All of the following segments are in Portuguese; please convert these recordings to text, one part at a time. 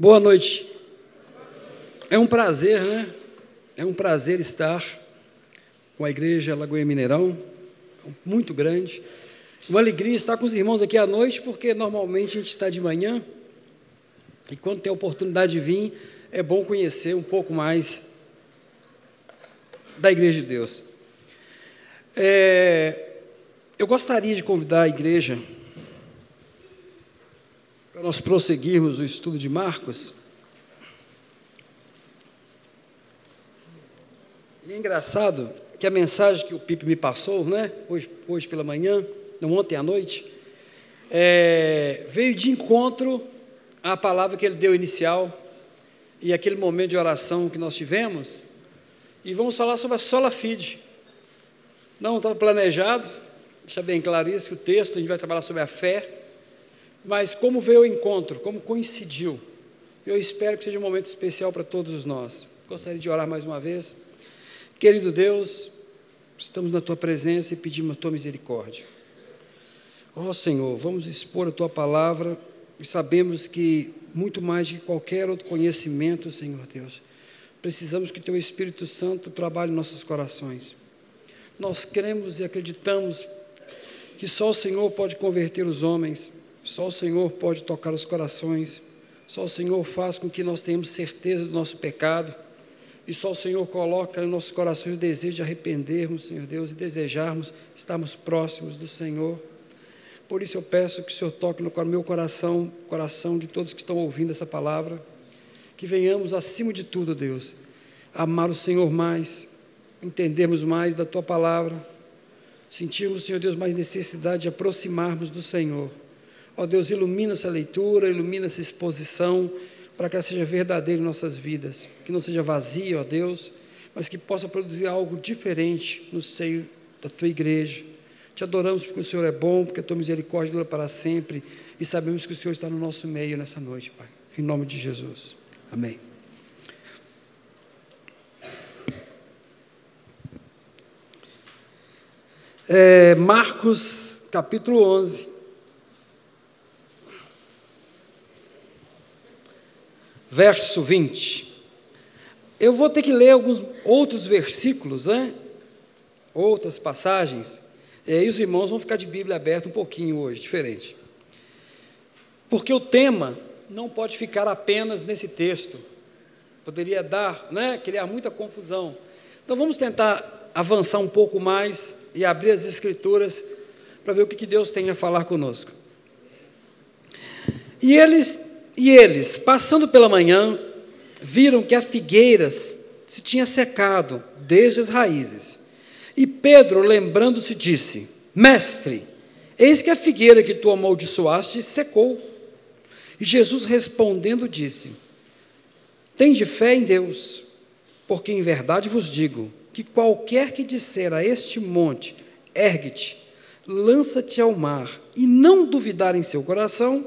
Boa noite. É um prazer, né? É um prazer estar com a igreja Lagoa Mineirão, muito grande. Uma alegria estar com os irmãos aqui à noite, porque normalmente a gente está de manhã e quando tem a oportunidade de vir, é bom conhecer um pouco mais da Igreja de Deus. É, eu gostaria de convidar a igreja para nós prosseguirmos o estudo de Marcos. E é engraçado que a mensagem que o Pipe me passou, né, hoje, hoje pela manhã, não ontem à noite, é, veio de encontro à palavra que ele deu inicial e aquele momento de oração que nós tivemos. E vamos falar sobre a sola fide. Não estava planejado, deixa bem claro isso, que o texto a gente vai trabalhar sobre a fé, mas como veio o encontro, como coincidiu, eu espero que seja um momento especial para todos nós. Gostaria de orar mais uma vez. Querido Deus, estamos na tua presença e pedimos a tua misericórdia. Ó oh, Senhor, vamos expor a tua palavra e sabemos que muito mais de qualquer outro conhecimento, Senhor Deus, precisamos que teu Espírito Santo trabalhe em nossos corações. Nós cremos e acreditamos que só o Senhor pode converter os homens, só o Senhor pode tocar os corações, só o Senhor faz com que nós tenhamos certeza do nosso pecado, e só o Senhor coloca em nossos corações o desejo de arrependermos, Senhor Deus, e desejarmos estarmos próximos do Senhor. Por isso eu peço que o Senhor toque no meu coração, coração de todos que estão ouvindo essa palavra, que venhamos, acima de tudo, Deus, amar o Senhor mais, entendermos mais da Tua palavra, sentirmos, Senhor Deus, mais necessidade de aproximarmos do Senhor Ó Deus, ilumina essa leitura, ilumina essa exposição, para que ela seja verdadeira em nossas vidas, que não seja vazia, ó Deus, mas que possa produzir algo diferente no seio da tua igreja. Te adoramos porque o Senhor é bom, porque a tua misericórdia dura para sempre e sabemos que o Senhor está no nosso meio nessa noite, Pai. Em nome de Jesus. Amém. É, Marcos capítulo 11. Verso 20. Eu vou ter que ler alguns outros versículos, né? outras passagens, e aí os irmãos vão ficar de Bíblia aberta um pouquinho hoje, diferente. Porque o tema não pode ficar apenas nesse texto. Poderia dar, né, criar muita confusão. Então vamos tentar avançar um pouco mais e abrir as escrituras para ver o que Deus tem a falar conosco. E eles e eles, passando pela manhã, viram que a figueira se tinha secado desde as raízes. E Pedro, lembrando-se, disse: Mestre, eis que a figueira que tu amaldiçoaste secou. E Jesus respondendo disse: Tende fé em Deus, porque em verdade vos digo que qualquer que disser a este monte: ergue-te, lança-te ao mar, e não duvidar em seu coração,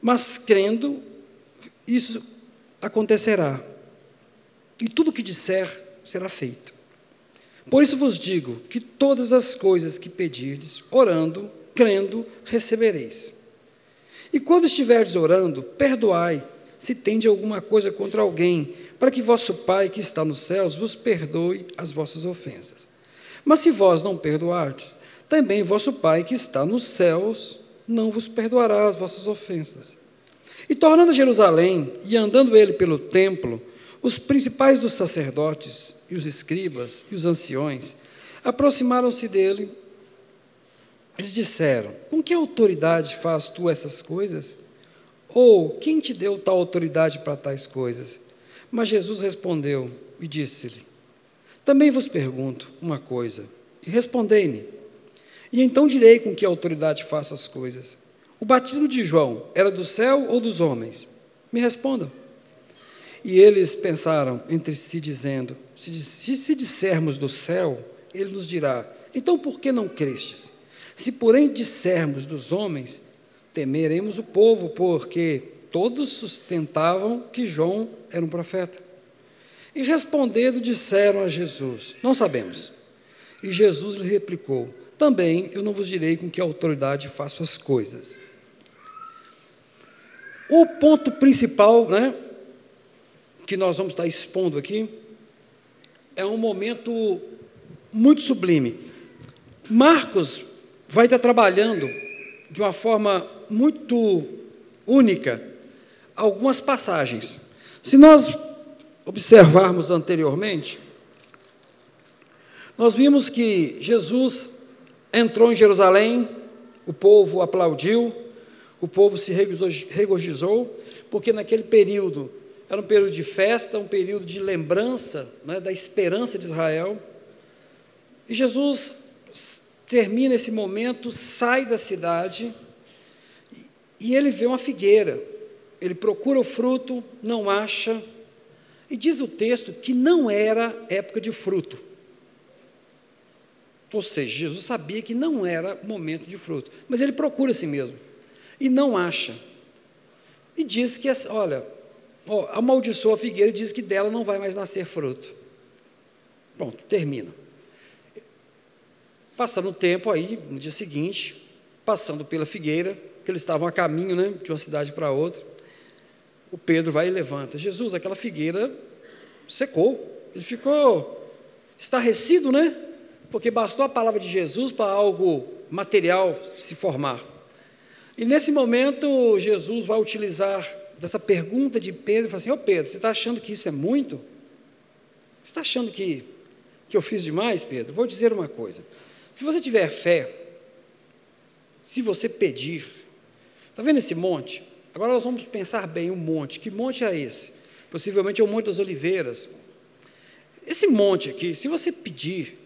mas crendo, isso acontecerá. E tudo o que disser será feito. Por isso vos digo que todas as coisas que pedirdes, orando, crendo, recebereis. E quando estiverdes orando, perdoai, se tende alguma coisa contra alguém, para que vosso Pai que está nos céus vos perdoe as vossas ofensas. Mas se vós não perdoardes, também vosso Pai que está nos céus não vos perdoará as vossas ofensas. E tornando a Jerusalém e andando ele pelo templo, os principais dos sacerdotes e os escribas e os anciões aproximaram-se dele. Eles disseram: Com que autoridade faz tu essas coisas? Ou quem te deu tal autoridade para tais coisas? Mas Jesus respondeu e disse-lhe: Também vos pergunto uma coisa, e respondei-me. E então direi com que autoridade faço as coisas. O batismo de João era do céu ou dos homens? Me respondam. E eles pensaram entre si, dizendo: se, se dissermos do céu, ele nos dirá: então por que não crestes? Se, porém, dissermos dos homens, temeremos o povo, porque todos sustentavam que João era um profeta. E respondendo, disseram a Jesus: Não sabemos. E Jesus lhe replicou: Também eu não vos direi com que autoridade faço as coisas. O ponto principal, né, que nós vamos estar expondo aqui, é um momento muito sublime. Marcos vai estar trabalhando de uma forma muito única algumas passagens. Se nós observarmos anteriormente, nós vimos que Jesus entrou em Jerusalém, o povo aplaudiu, o povo se regozijou, porque naquele período era um período de festa, um período de lembrança né, da esperança de Israel. E Jesus termina esse momento, sai da cidade e ele vê uma figueira. Ele procura o fruto, não acha, e diz o texto que não era época de fruto. Ou seja, Jesus sabia que não era momento de fruto, mas ele procura a si mesmo e não acha. E diz que, olha, ó, amaldiçoa a figueira e diz que dela não vai mais nascer fruto. Pronto, termina. Passando o tempo aí, no dia seguinte, passando pela figueira, que eles estavam a caminho né, de uma cidade para outra, o Pedro vai e levanta. Jesus, aquela figueira secou. Ele ficou estarrecido, né? Porque bastou a palavra de Jesus para algo material se formar. E nesse momento, Jesus vai utilizar dessa pergunta de Pedro e fala assim: Ô oh Pedro, você está achando que isso é muito? Você está achando que, que eu fiz demais, Pedro? Vou dizer uma coisa. Se você tiver fé, se você pedir, está vendo esse monte? Agora nós vamos pensar bem o monte. Que monte é esse? Possivelmente é o Monte das Oliveiras. Esse monte aqui, se você pedir,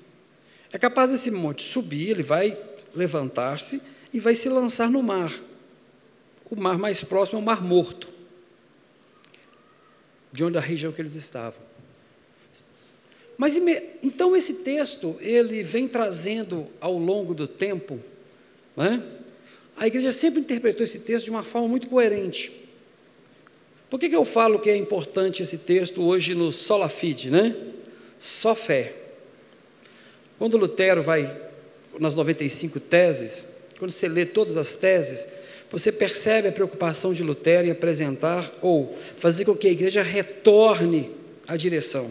é capaz desse monte subir, ele vai levantar-se e vai se lançar no mar. O mar mais próximo é o Mar Morto, de onde a região que eles estavam. Mas então esse texto ele vem trazendo ao longo do tempo, é? a igreja sempre interpretou esse texto de uma forma muito coerente. Por que, que eu falo que é importante esse texto hoje no Sola Fide, né? Só fé. Quando Lutero vai nas 95 teses, quando você lê todas as teses, você percebe a preocupação de Lutero em apresentar ou fazer com que a igreja retorne à direção.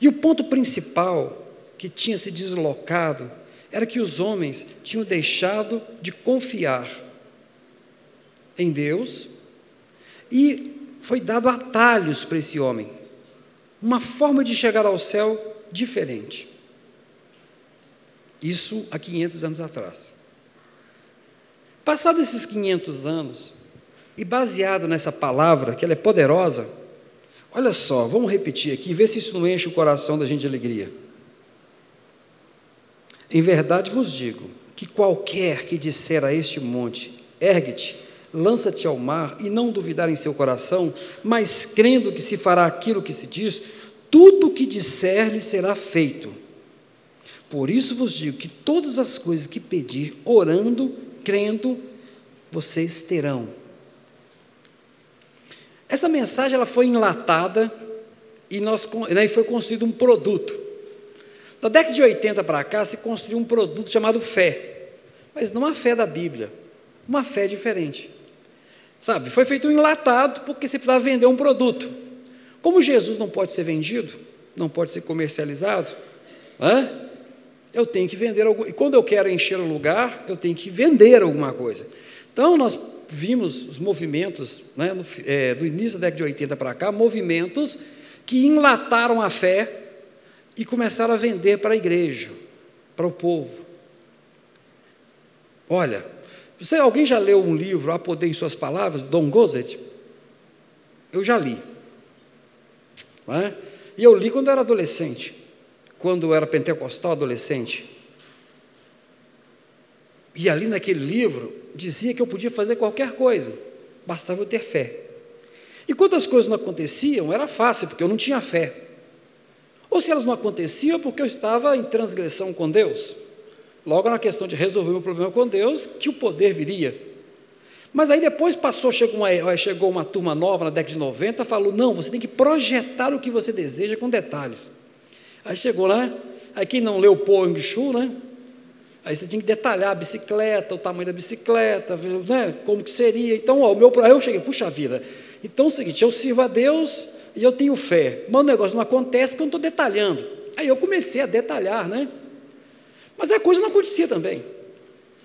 E o ponto principal que tinha se deslocado era que os homens tinham deixado de confiar em Deus e foi dado atalhos para esse homem, uma forma de chegar ao céu diferente. Isso há 500 anos atrás. Passados esses 500 anos, e baseado nessa palavra, que ela é poderosa, Olha só, vamos repetir aqui, ver se isso não enche o coração da gente de alegria. Em verdade vos digo que qualquer que disser a este monte, ergue-te, lança-te ao mar, e não duvidar em seu coração, mas crendo que se fará aquilo que se diz, tudo o que disser lhe será feito. Por isso vos digo que todas as coisas que pedir, orando, crendo, vocês terão. Essa mensagem ela foi enlatada e nós, né, foi construído um produto. Da década de 80 para cá se construiu um produto chamado fé, mas não a fé da Bíblia, uma fé diferente. Sabe, foi feito um enlatado porque você precisava vender um produto. Como Jesus não pode ser vendido, não pode ser comercializado, eu tenho que vender algo. E quando eu quero encher o lugar, eu tenho que vender alguma coisa. Então, nós vimos os movimentos, né, no, é, do início da década de 80 para cá, movimentos que enlataram a fé e começaram a vender para a igreja, para o povo. Olha, você, alguém já leu um livro, A Poder em Suas Palavras, Dom Gozet? Eu já li. É? E eu li quando eu era adolescente, quando eu era pentecostal adolescente. E ali naquele livro, dizia que eu podia fazer qualquer coisa, bastava eu ter fé. E quando as coisas não aconteciam, era fácil, porque eu não tinha fé. Ou se elas não aconteciam, porque eu estava em transgressão com Deus. Logo na questão de resolver o meu problema com Deus, que o poder viria. Mas aí depois passou, chegou uma, chegou uma turma nova na década de 90, falou: não, você tem que projetar o que você deseja com detalhes. Aí chegou lá, aí quem não leu Paul Eng Chu, né? Aí você tinha que detalhar a bicicleta, o tamanho da bicicleta, né, como que seria. Então, ó, o meu, aí eu cheguei, puxa vida. Então é o seguinte, eu sirvo a Deus e eu tenho fé. Mas o negócio não acontece porque eu não estou detalhando. Aí eu comecei a detalhar, né? Mas a coisa não acontecia também.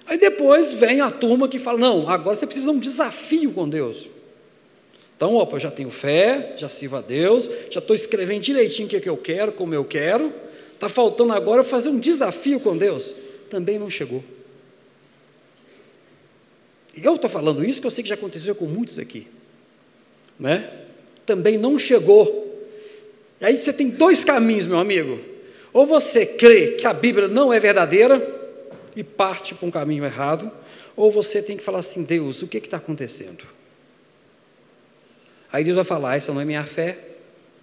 Aí depois vem a turma que fala: não, agora você precisa de um desafio com Deus. Então, opa, eu já tenho fé, já sirvo a Deus, já estou escrevendo direitinho o que, é que eu quero, como eu quero. Está faltando agora fazer um desafio com Deus. Também não chegou. Eu estou falando isso que eu sei que já aconteceu com muitos aqui. Né? Também não chegou. E aí você tem dois caminhos, meu amigo. Ou você crê que a Bíblia não é verdadeira e parte para um caminho errado, ou você tem que falar assim: Deus, o que está acontecendo? Aí Deus vai falar: essa não é minha fé,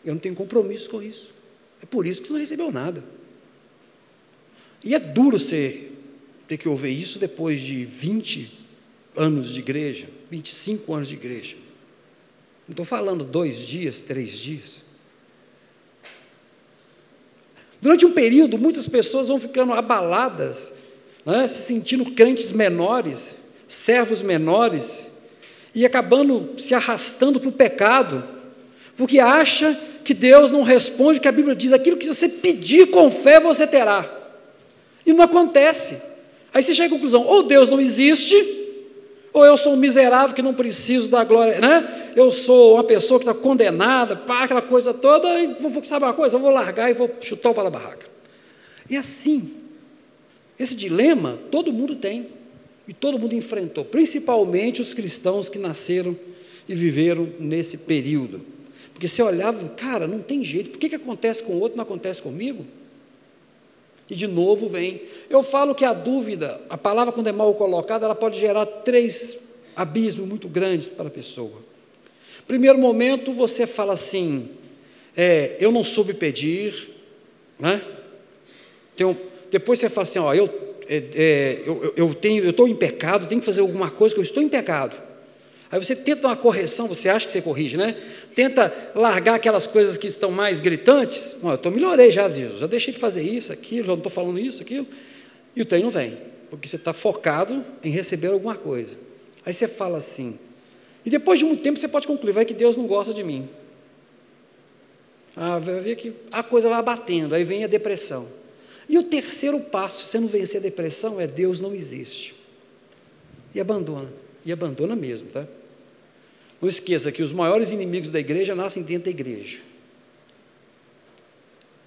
eu não tenho compromisso com isso. É por isso que você não recebeu nada. E é duro você ter que ouvir isso depois de 20 anos de igreja, 25 anos de igreja. Não estou falando dois dias, três dias. Durante um período, muitas pessoas vão ficando abaladas, né, se sentindo crentes menores, servos menores, e acabando se arrastando para o pecado, porque acha que Deus não responde, que a Bíblia diz: aquilo que você pedir com fé você terá. E não acontece. Aí você chega à conclusão: ou Deus não existe, ou eu sou um miserável que não preciso da glória, né? Eu sou uma pessoa que está condenada, pá, aquela coisa toda, e vou, sabe uma coisa? Eu vou largar e vou chutar o pau da barraca. E assim, esse dilema todo mundo tem. E todo mundo enfrentou, principalmente os cristãos que nasceram e viveram nesse período. Porque você olhava, cara, não tem jeito, por que, que acontece com o outro não acontece comigo? E de novo vem. Eu falo que a dúvida, a palavra quando é mal colocada, ela pode gerar três abismos muito grandes para a pessoa. Primeiro momento, você fala assim: é, eu não soube pedir, né? Então, depois você fala assim: ó, eu é, é, eu, eu, tenho, eu estou em pecado, tenho que fazer alguma coisa que eu estou em pecado. Aí você tenta uma correção, você acha que você corrige, né? Tenta largar aquelas coisas que estão mais gritantes. eu estou melhorei já, Jesus. Já deixei de fazer isso, aquilo, já não estou falando isso, aquilo. E o trem não vem, porque você está focado em receber alguma coisa. Aí você fala assim. E depois de muito tempo você pode concluir, vai que Deus não gosta de mim. Ah, vai ver que a coisa vai batendo, aí vem a depressão. E o terceiro passo, se você não vencer a depressão, é Deus não existe. E abandona. E abandona mesmo, tá? Não esqueça que os maiores inimigos da igreja nascem dentro da igreja.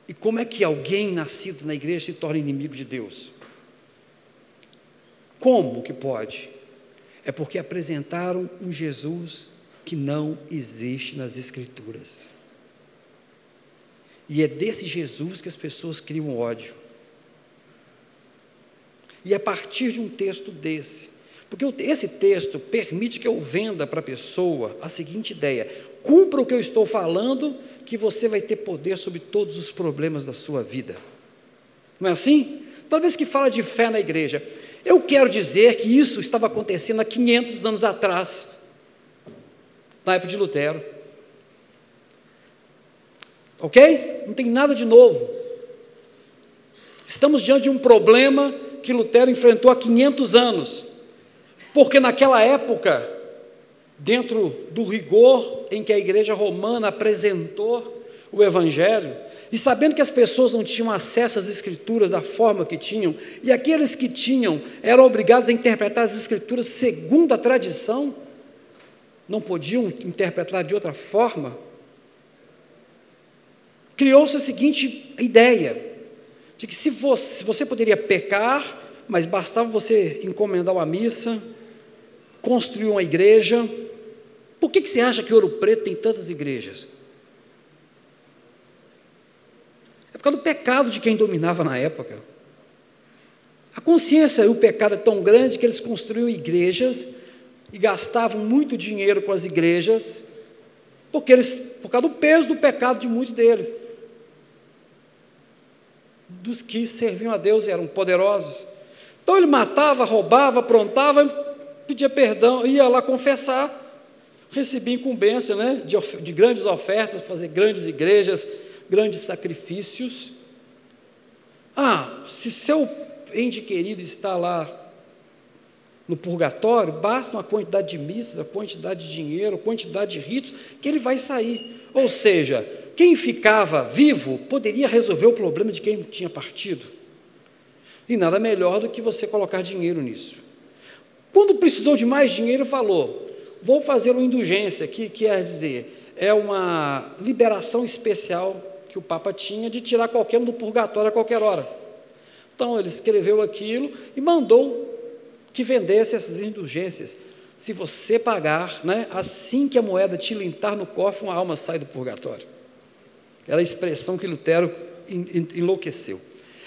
E como é que alguém nascido na igreja se torna inimigo de Deus? Como que pode? É porque apresentaram um Jesus que não existe nas Escrituras. E é desse Jesus que as pessoas criam ódio. E a partir de um texto desse, porque esse texto permite que eu venda para a pessoa a seguinte ideia: cumpra o que eu estou falando, que você vai ter poder sobre todos os problemas da sua vida. Não é assim? Toda vez que fala de fé na igreja, eu quero dizer que isso estava acontecendo há 500 anos atrás, na época de Lutero. Ok? Não tem nada de novo. Estamos diante de um problema que Lutero enfrentou há 500 anos, porque naquela época, dentro do rigor em que a igreja romana apresentou o Evangelho, e sabendo que as pessoas não tinham acesso às Escrituras da forma que tinham, e aqueles que tinham eram obrigados a interpretar as Escrituras segundo a tradição, não podiam interpretar de outra forma, criou-se a seguinte ideia: de que se você, você poderia pecar, mas bastava você encomendar uma missa, construir uma igreja. Por que, que você acha que Ouro Preto tem tantas igrejas? É por causa do pecado de quem dominava na época. A consciência e o pecado é tão grande que eles construíam igrejas e gastavam muito dinheiro com as igrejas, porque eles, por causa do peso do pecado de muitos deles dos que serviam a Deus e eram poderosos. Então ele matava, roubava, aprontava, pedia perdão, ia lá confessar, recebia incumbência né, de, de grandes ofertas, fazer grandes igrejas, grandes sacrifícios. Ah, se seu ente querido está lá no purgatório, basta uma quantidade de missas, a quantidade de dinheiro, a quantidade de ritos, que ele vai sair. Ou seja, quem ficava vivo poderia resolver o problema de quem tinha partido. E nada melhor do que você colocar dinheiro nisso. Quando precisou de mais dinheiro, falou: vou fazer uma indulgência, que quer dizer, é uma liberação especial que o Papa tinha de tirar qualquer um do purgatório a qualquer hora. Então ele escreveu aquilo e mandou que vendesse essas indulgências. Se você pagar, né, assim que a moeda tilintar no cofre, uma alma sai do purgatório. Era a expressão que Lutero enlouqueceu.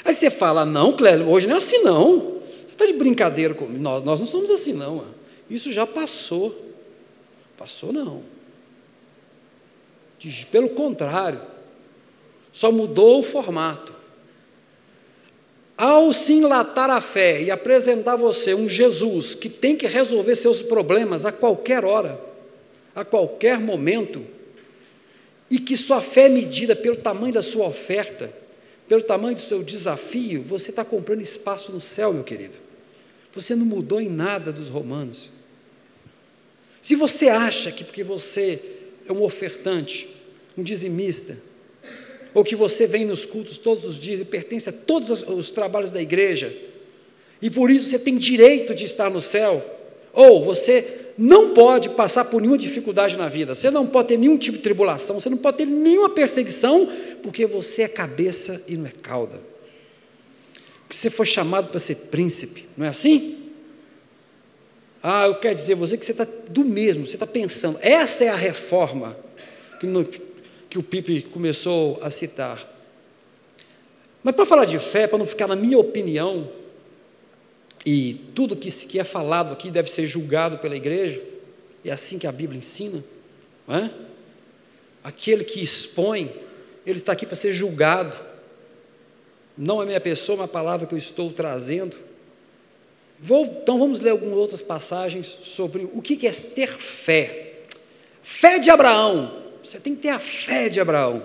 Aí você fala, não, Clélio, hoje não é assim não. Você está de brincadeira comigo. Nós, nós não somos assim não. Isso já passou. Passou não. Pelo contrário, só mudou o formato. Ao se enlatar a fé e apresentar você um Jesus que tem que resolver seus problemas a qualquer hora, a qualquer momento, e que sua fé é medida pelo tamanho da sua oferta, pelo tamanho do seu desafio, você está comprando espaço no céu, meu querido. Você não mudou em nada dos romanos. Se você acha que porque você é um ofertante, um dizimista, ou que você vem nos cultos todos os dias e pertence a todos os trabalhos da igreja, e por isso você tem direito de estar no céu, ou você não pode passar por nenhuma dificuldade na vida, você não pode ter nenhum tipo de tribulação, você não pode ter nenhuma perseguição, porque você é cabeça e não é cauda. Você foi chamado para ser príncipe, não é assim? Ah, eu quero dizer você que você está do mesmo, você está pensando, essa é a reforma que no, que o Pipe começou a citar. Mas para falar de fé, para não ficar na minha opinião, e tudo que, que é falado aqui deve ser julgado pela igreja, é assim que a Bíblia ensina, não é? Aquele que expõe, ele está aqui para ser julgado. Não é minha pessoa, é uma palavra que eu estou trazendo. Vou, então vamos ler algumas outras passagens sobre o que é ter fé. Fé de Abraão. Você tem que ter a fé de Abraão.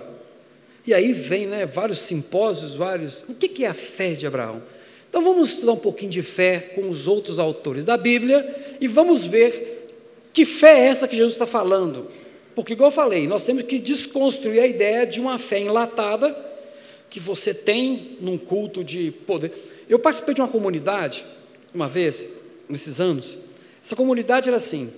E aí vem né, vários simpósios, vários. O que é a fé de Abraão? Então vamos estudar um pouquinho de fé com os outros autores da Bíblia e vamos ver que fé é essa que Jesus está falando. Porque, igual eu falei, nós temos que desconstruir a ideia de uma fé enlatada que você tem num culto de poder. Eu participei de uma comunidade, uma vez, nesses anos. Essa comunidade era assim: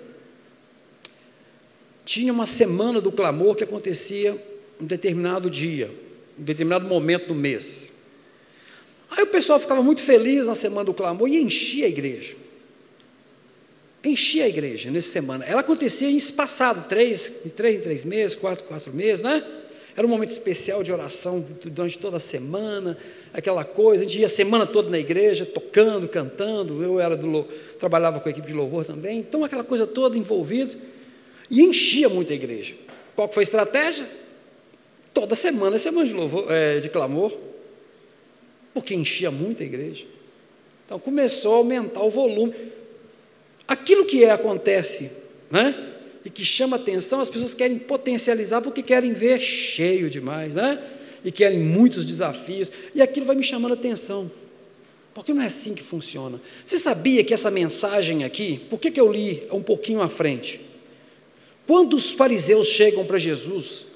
tinha uma semana do clamor que acontecia um determinado dia, um determinado momento do mês. Aí o pessoal ficava muito feliz na semana do clamor e enchia a igreja. Enchia a igreja nessa semana. Ela acontecia em espaçado, três, de três em três meses, quatro, quatro meses, né? Era um momento especial de oração durante toda a semana, aquela coisa. A gente ia a semana toda na igreja, tocando, cantando. Eu era do, trabalhava com a equipe de louvor também. Então, aquela coisa toda envolvida. E enchia muito a igreja. Qual foi a estratégia? Toda semana, semana de, louvor, é, de clamor, porque enchia muito a igreja. Então começou a aumentar o volume. Aquilo que é, acontece, né? E que chama atenção, as pessoas querem potencializar porque querem ver cheio demais, né? E querem muitos desafios, e aquilo vai me chamando atenção. Porque não é assim que funciona. Você sabia que essa mensagem aqui, por que, que eu li um pouquinho à frente? Quando os fariseus chegam para Jesus,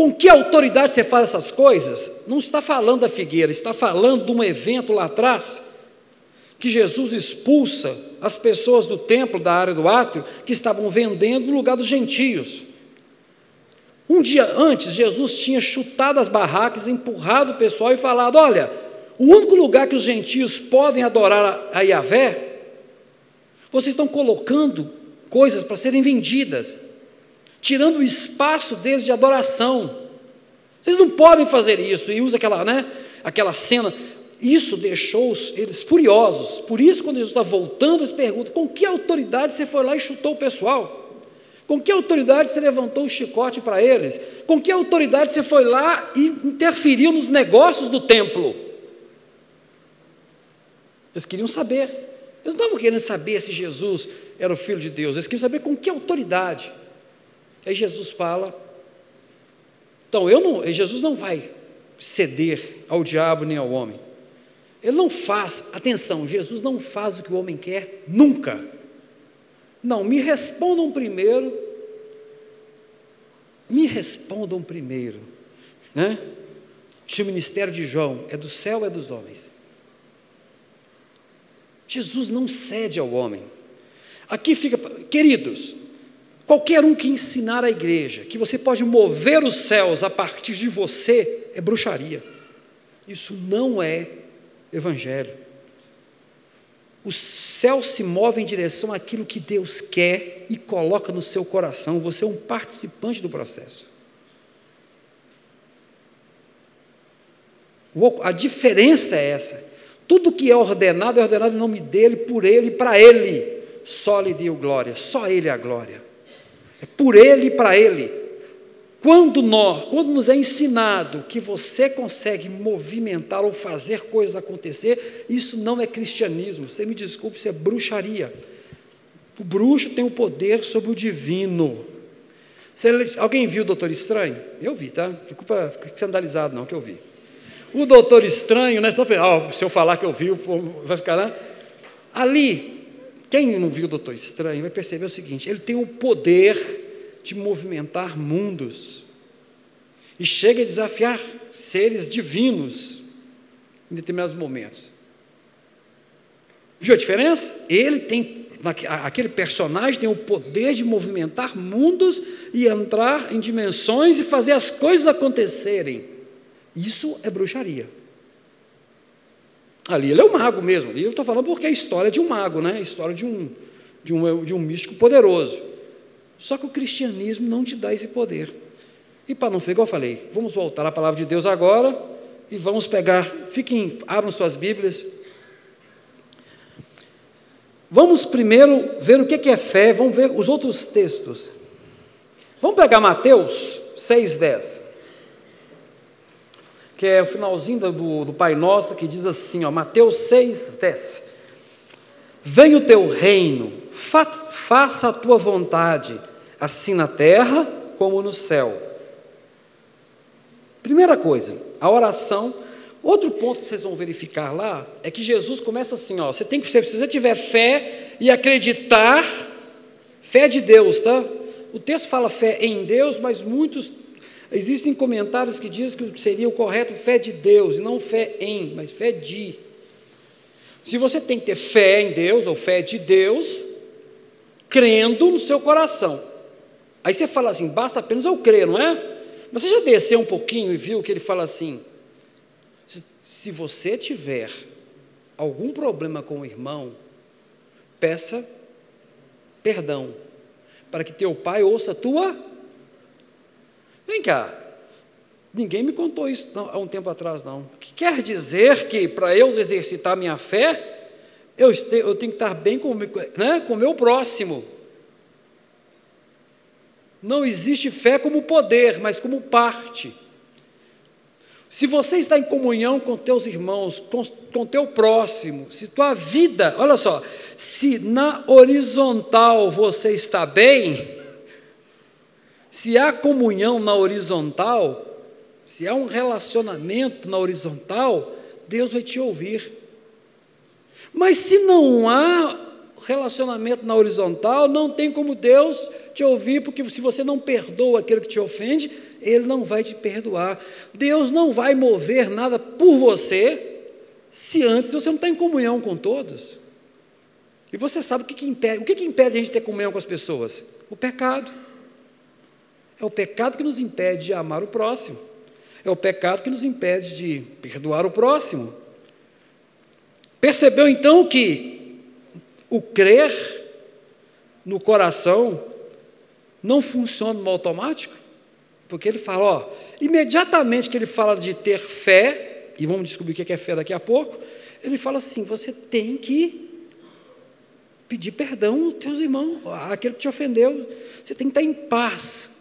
com que autoridade você faz essas coisas? Não está falando da figueira, está falando de um evento lá atrás, que Jesus expulsa as pessoas do templo, da área do átrio, que estavam vendendo no lugar dos gentios. Um dia antes, Jesus tinha chutado as barracas, empurrado o pessoal e falado: Olha, o único lugar que os gentios podem adorar a Yahvé, vocês estão colocando coisas para serem vendidas tirando o espaço deles de adoração. Vocês não podem fazer isso, e usa aquela, né, aquela cena. Isso deixou eles furiosos. Por isso, quando Jesus está voltando, eles perguntam: com que autoridade você foi lá e chutou o pessoal? Com que autoridade você levantou o chicote para eles? Com que autoridade você foi lá e interferiu nos negócios do templo? Eles queriam saber. Eles não estavam querendo saber se Jesus era o Filho de Deus, eles queriam saber com que autoridade. Aí Jesus fala. Então, eu não, Jesus não vai ceder ao diabo nem ao homem. Ele não faz, atenção, Jesus não faz o que o homem quer nunca. Não, me respondam primeiro. Me respondam primeiro, né? Se o ministério de João é do céu ou é dos homens? Jesus não cede ao homem. Aqui fica, queridos, qualquer um que ensinar a igreja que você pode mover os céus a partir de você é bruxaria. Isso não é evangelho. O céu se move em direção àquilo que Deus quer e coloca no seu coração. Você é um participante do processo. A diferença é essa. Tudo que é ordenado é ordenado em nome dele, por ele e para ele. Só lhe deu glória, só ele é a glória. É por ele e para ele. Quando nós, quando nos é ensinado que você consegue movimentar ou fazer coisas acontecer, isso não é cristianismo. Você me desculpe, isso é bruxaria. O bruxo tem o poder sobre o divino. Você, alguém viu o Doutor Estranho? Eu vi, tá? Desculpa ficar escandalizado, não, que eu vi. O Doutor Estranho, né? Oh, se eu falar que eu vi, vai ficar lá. Ali, quem não viu o Doutor Estranho vai perceber o seguinte: ele tem o poder de movimentar mundos e chega a desafiar seres divinos em determinados momentos. Viu a diferença? Ele tem, aquele personagem tem o poder de movimentar mundos e entrar em dimensões e fazer as coisas acontecerem. Isso é bruxaria. Ali ele é um mago mesmo. Ali eu estou falando porque é a história de um mago, né? a história de um, de um, de um místico poderoso. Só que o cristianismo não te dá esse poder. E para não ficar, igual eu falei, vamos voltar à palavra de Deus agora e vamos pegar, fiquem, abram suas Bíblias. Vamos primeiro ver o que é fé, vamos ver os outros textos. Vamos pegar Mateus 6,10, que é o finalzinho do, do Pai Nosso, que diz assim, ó, Mateus 6,10. Venha o teu reino, fa faça a tua vontade, assim na terra como no céu. Primeira coisa, a oração. Outro ponto que vocês vão verificar lá é que Jesus começa assim, ó, você tem que se você tiver fé e acreditar, fé de Deus, tá? O texto fala fé em Deus, mas muitos existem comentários que dizem que seria o correto fé de Deus, e não fé em, mas fé de. Se você tem que ter fé em Deus ou fé de Deus, crendo no seu coração. Aí você fala assim, basta apenas eu crer, não é? Mas você já desceu um pouquinho e viu que ele fala assim: se, você tiver algum problema com o irmão, peça perdão, para que teu pai ouça a tua. Vem cá, ninguém me contou isso não, há um tempo atrás, não. Que quer dizer que para eu exercitar minha fé, eu, este, eu tenho que estar bem com, né, o meu próximo. Não existe fé como poder, mas como parte. Se você está em comunhão com teus irmãos, com, com teu próximo, se tua vida, olha só, se na horizontal você está bem, se há comunhão na horizontal, se há um relacionamento na horizontal, Deus vai te ouvir. Mas se não há relacionamento na horizontal, não tem como Deus te ouvir, porque se você não perdoa aquele que te ofende, ele não vai te perdoar. Deus não vai mover nada por você se antes você não está em comunhão com todos. E você sabe o que, que impede, o que, que impede a gente ter comunhão com as pessoas? O pecado. É o pecado que nos impede de amar o próximo. É o pecado que nos impede de perdoar o próximo. Percebeu então que o crer no coração não funciona no automático? Porque ele fala, ó, imediatamente que ele fala de ter fé, e vamos descobrir o que é fé daqui a pouco, ele fala assim: você tem que pedir perdão aos teus irmãos, aquele que te ofendeu, você tem que estar em paz.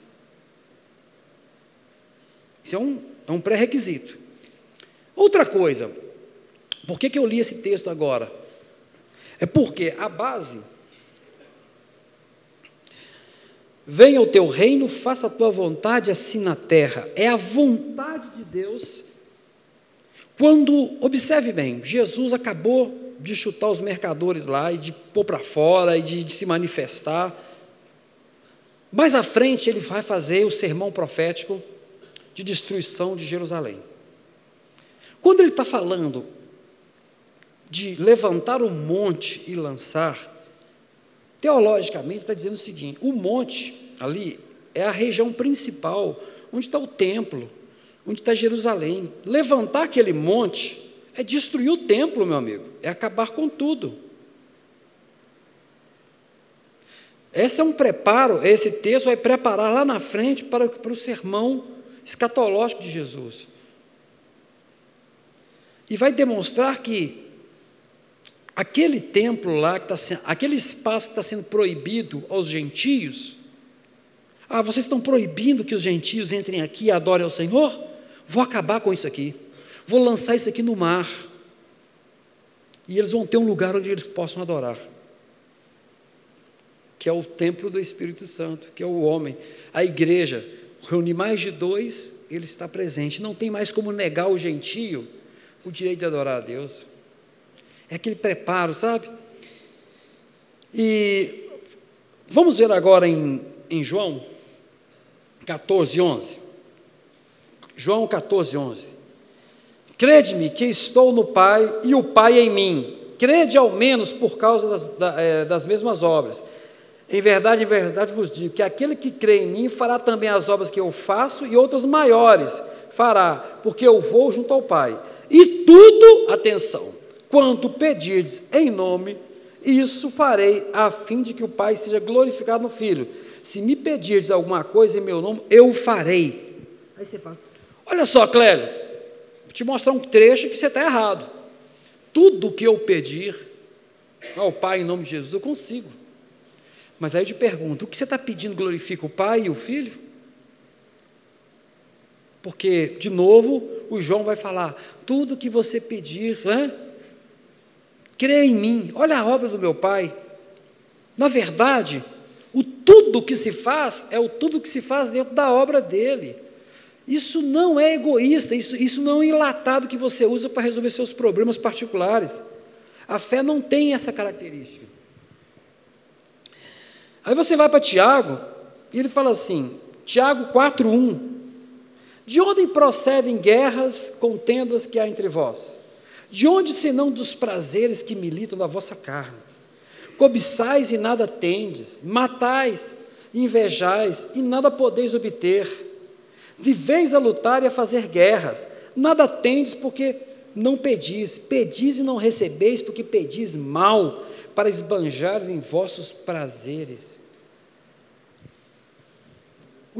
Isso é um, é um pré-requisito. Outra coisa, por que, que eu li esse texto agora? É porque a base Venha o teu reino, faça a tua vontade assim na terra. É a vontade de Deus. Quando, observe bem, Jesus acabou de chutar os mercadores lá e de pôr para fora e de, de se manifestar. Mais à frente, ele vai fazer o sermão profético de destruição de Jerusalém. Quando ele está falando de levantar o monte e lançar, teologicamente está dizendo o seguinte: o monte ali é a região principal, onde está o templo, onde está Jerusalém. Levantar aquele monte é destruir o templo, meu amigo, é acabar com tudo. Esse é um preparo, esse texto vai preparar lá na frente para, para o sermão escatológico de Jesus. E vai demonstrar que aquele templo lá, que sendo, aquele espaço que está sendo proibido aos gentios, ah, vocês estão proibindo que os gentios entrem aqui e adorem ao Senhor? Vou acabar com isso aqui. Vou lançar isso aqui no mar. E eles vão ter um lugar onde eles possam adorar. Que é o templo do Espírito Santo, que é o homem. A igreja, reunir mais de dois, ele está presente. Não tem mais como negar o gentio o direito de adorar a Deus. É aquele preparo, sabe? E vamos ver agora em, em João 14, 11. João 14, 11. Crede-me que estou no Pai e o Pai em mim. Crede ao menos por causa das, é, das mesmas obras. Em verdade, em verdade vos digo que aquele que crê em mim fará também as obras que eu faço e outras maiores fará, porque eu vou junto ao Pai. E tudo, atenção, quanto pedirdes em nome, isso farei, a fim de que o Pai seja glorificado no Filho. Se me pedirdes alguma coisa em meu nome, eu farei. Aí você fala: Olha só, Clélio, vou te mostrar um trecho que você está errado. Tudo que eu pedir ao Pai em nome de Jesus, eu consigo. Mas aí eu te pergunto: o que você está pedindo glorifica o Pai e o Filho? Porque, de novo, o João vai falar: tudo que você pedir, né? crê em mim, olha a obra do meu Pai. Na verdade, o tudo que se faz é o tudo que se faz dentro da obra dele. Isso não é egoísta, isso, isso não é enlatado que você usa para resolver seus problemas particulares. A fé não tem essa característica. Aí você vai para Tiago, e ele fala assim, Tiago 4,1: De onde procedem guerras, contendas que há entre vós? De onde senão dos prazeres que militam na vossa carne? Cobiçais e nada tendes, matais, invejais e nada podeis obter. Viveis a lutar e a fazer guerras, nada tendes porque não pedis, pedis e não recebeis porque pedis mal, para esbanjares em vossos prazeres.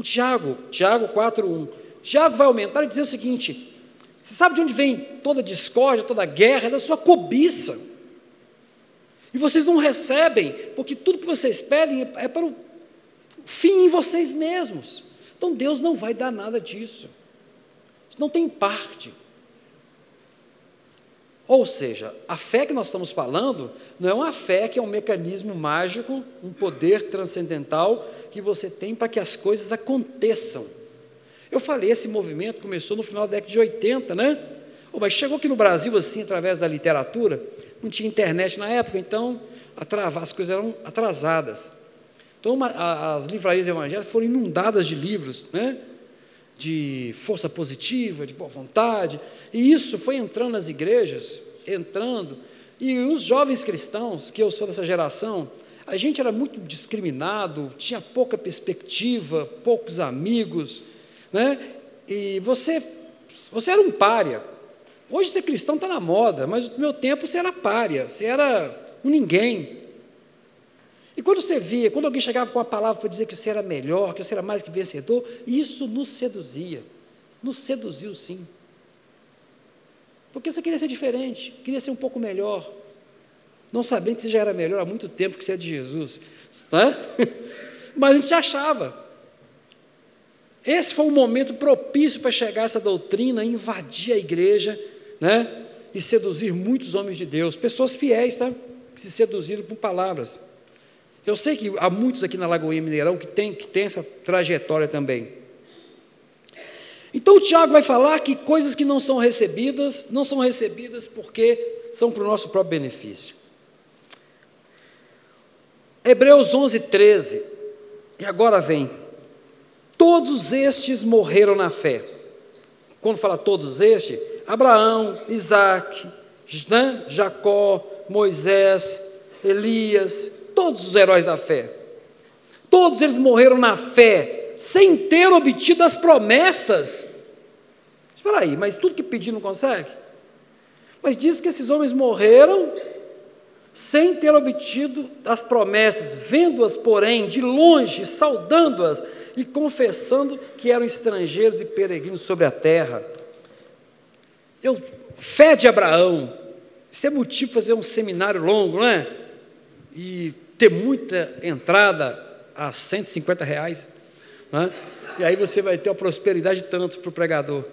O Tiago, Tiago 4,1. Tiago vai aumentar e dizer o seguinte: você sabe de onde vem toda discórdia, toda guerra? É da sua cobiça. E vocês não recebem, porque tudo que vocês pedem é para o fim em vocês mesmos. Então Deus não vai dar nada disso. Isso não tem parte. Ou seja, a fé que nós estamos falando não é uma fé que é um mecanismo mágico, um poder transcendental que você tem para que as coisas aconteçam. Eu falei, esse movimento começou no final da década de 80, né? Oh, mas chegou aqui no Brasil assim, através da literatura, não tinha internet na época, então as coisas eram atrasadas. Então, uma, as livrarias evangélicas foram inundadas de livros, né? De força positiva, de boa vontade, e isso foi entrando nas igrejas, entrando, e os jovens cristãos, que eu sou dessa geração, a gente era muito discriminado, tinha pouca perspectiva, poucos amigos, né? e você, você era um pária. Hoje ser cristão está na moda, mas no meu tempo você era pária, você era um ninguém. E quando você via, quando alguém chegava com uma palavra para dizer que você era melhor, que você era mais que vencedor, isso nos seduzia. Nos seduziu sim. Porque você queria ser diferente, queria ser um pouco melhor. Não sabendo que você já era melhor há muito tempo que você é de Jesus. Né? Mas a gente achava. Esse foi o momento propício para chegar essa doutrina, invadir a igreja, né? E seduzir muitos homens de Deus, pessoas fiéis, tá? Que se seduziram por palavras. Eu sei que há muitos aqui na Lagoinha Mineirão que tem, que tem essa trajetória também. Então o Tiago vai falar que coisas que não são recebidas, não são recebidas porque são para o nosso próprio benefício. Hebreus 11, 13, e agora vem. Todos estes morreram na fé. Quando fala todos estes, Abraão, Isaac? Jacó, Moisés, Elias, todos os heróis da fé. Todos eles morreram na fé, sem ter obtido as promessas. Espera aí, mas tudo que pedir não consegue? Mas diz que esses homens morreram sem ter obtido as promessas, vendo-as, porém, de longe, saudando-as e confessando que eram estrangeiros e peregrinos sobre a terra. Eu, fé de Abraão, isso é motivo para fazer um seminário longo, não é? E ter muita entrada a 150 reais. Não é? E aí você vai ter uma prosperidade tanto para o pregador.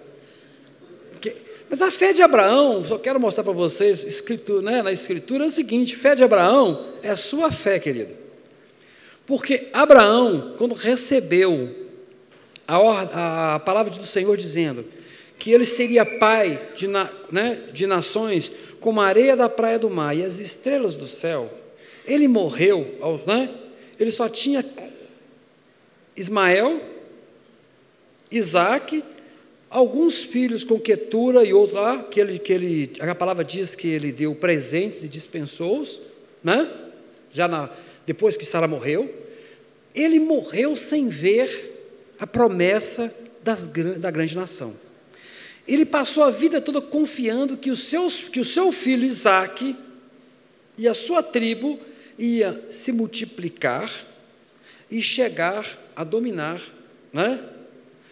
Porque, mas a fé de Abraão, só quero mostrar para vocês, escrito, né, na escritura, é o seguinte: fé de Abraão é a sua fé, querido. Porque Abraão, quando recebeu a, a palavra do Senhor dizendo que ele seria pai de, né, de nações como a areia da praia do mar e as estrelas do céu, ele morreu, né? ele só tinha Ismael, Isaac, alguns filhos com Quetura e outro lá, que ele, que ele, a palavra diz que ele deu presentes e dispensou-os, né? já na, depois que Sara morreu. Ele morreu sem ver a promessa das, da grande nação. Ele passou a vida toda confiando que, os seus, que o seu filho Isaac e a sua tribo ia se multiplicar e chegar a dominar, né?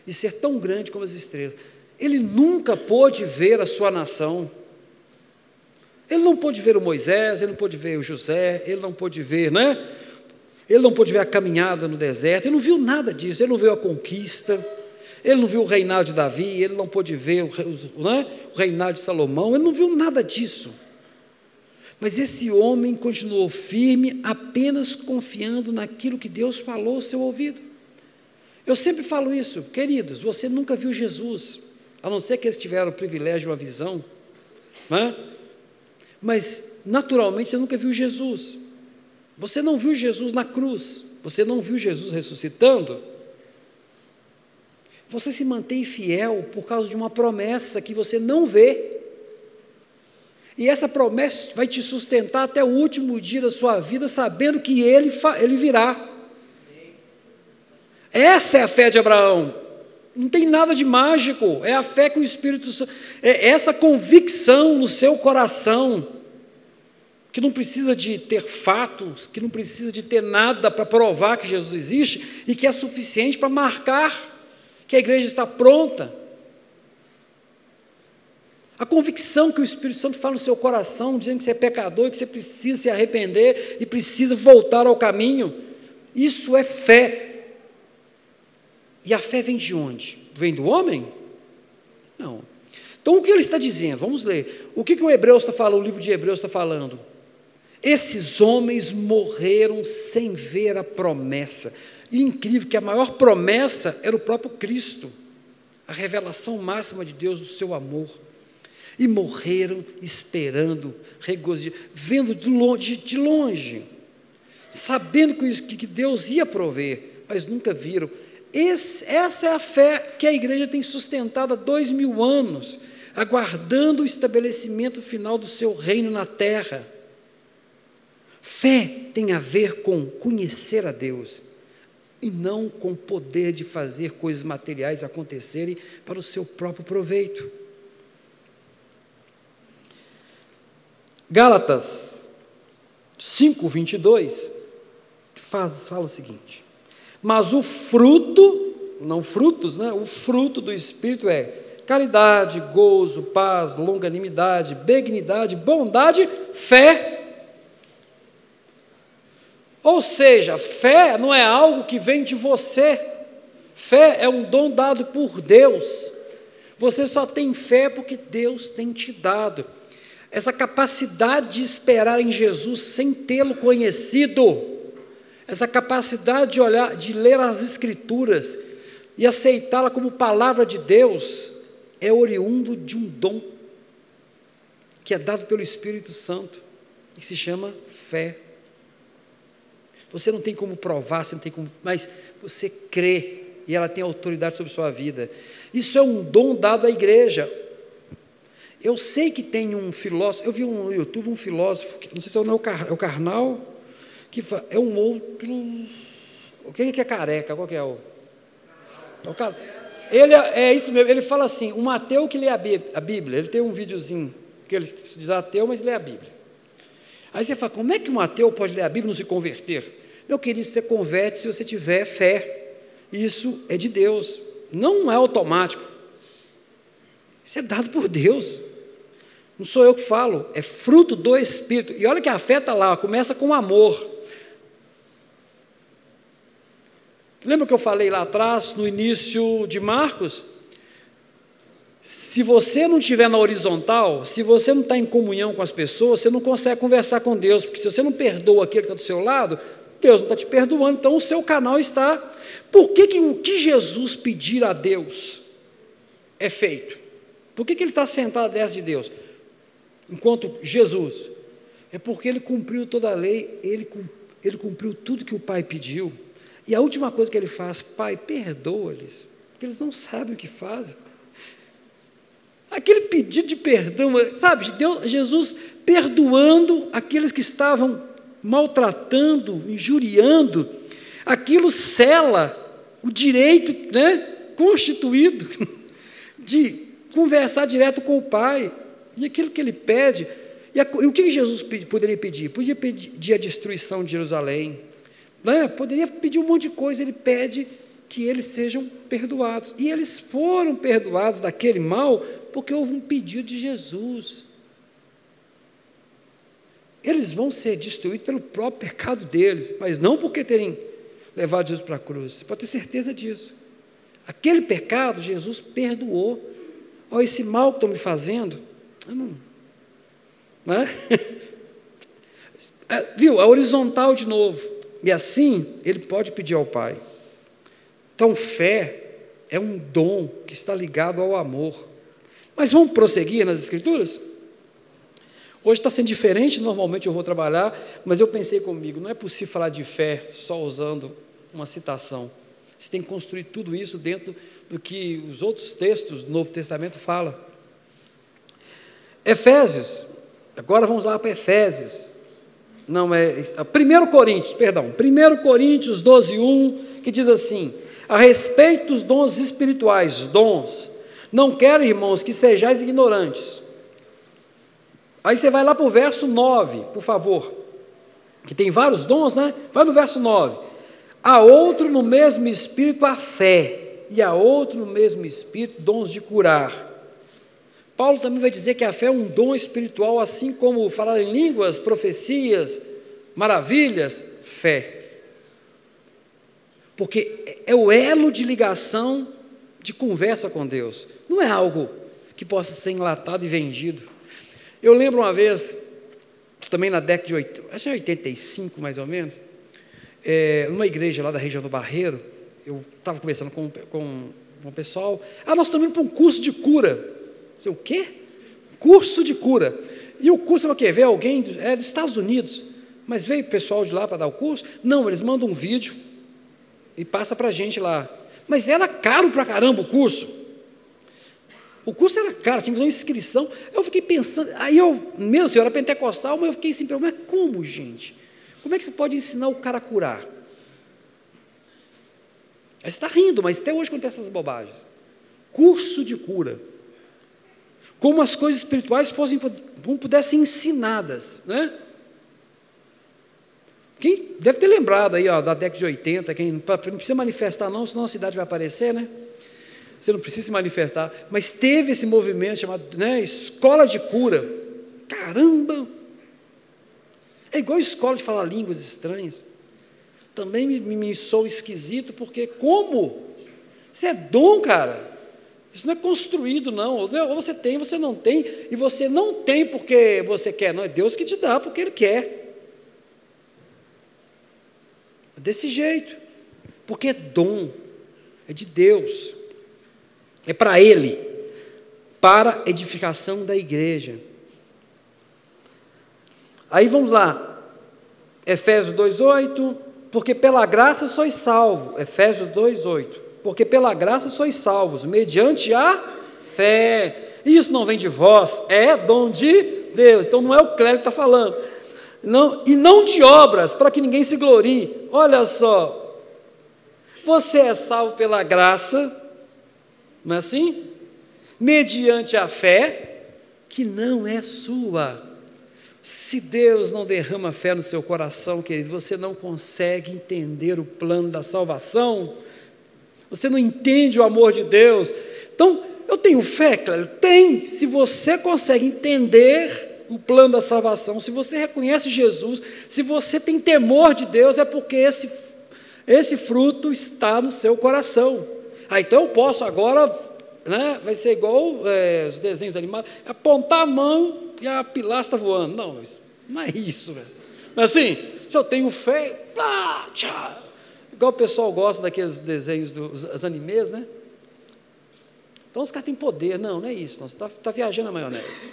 e ser tão grande como as estrelas. Ele nunca pôde ver a sua nação. Ele não pôde ver o Moisés, ele não pôde ver o José, ele não pôde ver, né? Ele não pôde ver a caminhada no deserto, ele não viu nada disso, ele não viu a conquista, ele não viu o reinado de Davi, ele não pôde ver o, né, o reinado de Salomão, ele não viu nada disso. Mas esse homem continuou firme, apenas confiando naquilo que Deus falou ao seu ouvido. Eu sempre falo isso, queridos, você nunca viu Jesus, a não ser que eles tiveram o privilégio, a visão, né? mas naturalmente você nunca viu Jesus. Você não viu Jesus na cruz, você não viu Jesus ressuscitando. Você se mantém fiel por causa de uma promessa que você não vê. E essa promessa vai te sustentar até o último dia da sua vida, sabendo que ele, ele virá. Essa é a fé de Abraão. Não tem nada de mágico, é a fé que o Espírito Santo. É essa convicção no seu coração, que não precisa de ter fatos, que não precisa de ter nada para provar que Jesus existe, e que é suficiente para marcar que a igreja está pronta. A convicção que o Espírito Santo fala no seu coração, dizendo que você é pecador, que você precisa se arrepender e precisa voltar ao caminho, isso é fé. E a fé vem de onde? Vem do homem? Não. Então o que ele está dizendo? Vamos ler. O que, que o Hebreus está falando, o livro de Hebreus está falando? Esses homens morreram sem ver a promessa. E incrível que a maior promessa era o próprio Cristo, a revelação máxima de Deus do seu amor. E morreram esperando, regozijando, vendo de longe, de longe sabendo que Deus ia prover, mas nunca viram. Esse, essa é a fé que a igreja tem sustentado há dois mil anos, aguardando o estabelecimento final do seu reino na terra. Fé tem a ver com conhecer a Deus e não com o poder de fazer coisas materiais acontecerem para o seu próprio proveito. Gálatas 5, 22 faz, fala o seguinte: Mas o fruto, não frutos, né? O fruto do Espírito é caridade, gozo, paz, longanimidade, benignidade, bondade, fé ou seja, fé não é algo que vem de você, fé é um dom dado por Deus. Você só tem fé porque Deus tem te dado. Essa capacidade de esperar em Jesus sem tê-lo conhecido, essa capacidade de olhar, de ler as Escrituras, e aceitá-la como palavra de Deus é oriundo de um dom que é dado pelo Espírito Santo, que se chama fé. Você não tem como provar, você não tem como, mas você crê e ela tem autoridade sobre sua vida. Isso é um dom dado à igreja. Eu sei que tem um filósofo, eu vi no YouTube um filósofo, não sei se é o, é o Karnal, que é um outro. O que é careca? Qual que é o? É o ele é, é, isso mesmo, ele fala assim: um ateu que lê a Bíblia, ele tem um videozinho que ele se diz ateu, mas lê a Bíblia. Aí você fala: como é que um ateu pode ler a Bíblia e não se converter? Meu querido, você converte se você tiver fé. Isso é de Deus, não é automático. Isso é dado por Deus. Não sou eu que falo, é fruto do Espírito. E olha que a fé está lá, começa com amor. Lembra que eu falei lá atrás, no início de Marcos? Se você não estiver na horizontal, se você não está em comunhão com as pessoas, você não consegue conversar com Deus, porque se você não perdoa aquele que está do seu lado, Deus não está te perdoando, então o seu canal está. Por que, que o que Jesus pedir a Deus é feito? Por que, que ele está sentado à de Deus? Enquanto Jesus. É porque ele cumpriu toda a lei, ele, ele cumpriu tudo que o Pai pediu. E a última coisa que ele faz, Pai, perdoa-lhes, porque eles não sabem o que fazem. Aquele pedido de perdão, sabe, Deus, Jesus perdoando aqueles que estavam maltratando, injuriando, aquilo cela o direito né, constituído de conversar direto com o Pai. E aquilo que ele pede, e, a, e o que Jesus poderia pedir? Podia pedir a destruição de Jerusalém, né? Poderia pedir um monte de coisa, ele pede que eles sejam perdoados. E eles foram perdoados daquele mal porque houve um pedido de Jesus. Eles vão ser destruídos pelo próprio pecado deles, mas não porque terem levado Jesus para a cruz. Você pode ter certeza disso. Aquele pecado, Jesus perdoou. Olha, esse mal que estão me fazendo, não. não é? é viu? A horizontal de novo. E assim ele pode pedir ao Pai. Então, fé é um dom que está ligado ao amor. Mas vamos prosseguir nas Escrituras? Hoje está sendo diferente, normalmente eu vou trabalhar, mas eu pensei comigo, não é possível falar de fé só usando uma citação. Você tem que construir tudo isso dentro do que os outros textos do Novo Testamento falam. Efésios, agora vamos lá para Efésios. Não é. 1 Coríntios, perdão. 1 Coríntios 12, 1, que diz assim: A respeito dos dons espirituais, dons, não quero, irmãos, que sejais ignorantes. Aí você vai lá para o verso 9, por favor. Que tem vários dons, né? Vai no verso 9. Há outro no mesmo espírito a fé, e há outro no mesmo espírito dons de curar Paulo também vai dizer que a fé é um dom espiritual, assim como falar em línguas, profecias, maravilhas, fé. Porque é o elo de ligação, de conversa com Deus. Não é algo que possa ser enlatado e vendido. Eu lembro uma vez, também na década de 80, acho que 85 mais ou menos, é, numa igreja lá da região do Barreiro, eu estava conversando com, com, com o pessoal. Ah, nós estamos indo para um curso de cura. Você, o quê? Curso de cura. E o curso é o quê? Ver alguém, é dos Estados Unidos, mas veio pessoal de lá para dar o curso? Não, eles mandam um vídeo e passa para a gente lá. Mas era caro para caramba o curso. O curso era caro, tinha que fazer uma inscrição. Eu fiquei pensando, aí eu, meu senhor, era pentecostal, mas eu fiquei assim, mas como, gente? Como é que você pode ensinar o cara a curar? Aí você está rindo, mas até hoje acontece essas bobagens. Curso de cura como as coisas espirituais fossem, pudessem ensinadas. Né? Quem deve ter lembrado aí ó, da década de 80, quem não precisa manifestar não, senão a cidade vai aparecer, né? Você não precisa se manifestar, mas teve esse movimento chamado né, escola de cura. Caramba! É igual escola de falar línguas estranhas. Também me, me sou esquisito, porque como? Isso é dom, cara. Isso não é construído, não. Ou você tem, você não tem, e você não tem porque você quer, não. É Deus que te dá porque Ele quer. É desse jeito. Porque é dom. é de Deus, é para Ele, para edificação da igreja. Aí vamos lá, Efésios 2,8, porque pela graça sois salvos, Efésios 2,8, porque pela graça sois salvos, mediante a fé. Isso não vem de vós, é dom de Deus. Então não é o clérigo que está falando. Não, e não de obras, para que ninguém se glorie. Olha só, você é salvo pela graça, não é assim? Mediante a fé, que não é sua. Se Deus não derrama fé no seu coração, querido, você não consegue entender o plano da salvação, você não entende o amor de Deus. Então, eu tenho fé, claro, tem. Se você consegue entender o plano da salvação, se você reconhece Jesus, se você tem temor de Deus, é porque esse, esse fruto está no seu coração. Ah, então eu posso agora, né, vai ser igual é, os desenhos animados, apontar a mão e a pilastra voando. Não, isso, não é isso, velho. Mas assim, se eu tenho fé, ah, tchau. Igual o pessoal gosta daqueles desenhos dos animes, né? Então os caras têm poder. Não, não é isso. Não. Você está tá viajando a maionese.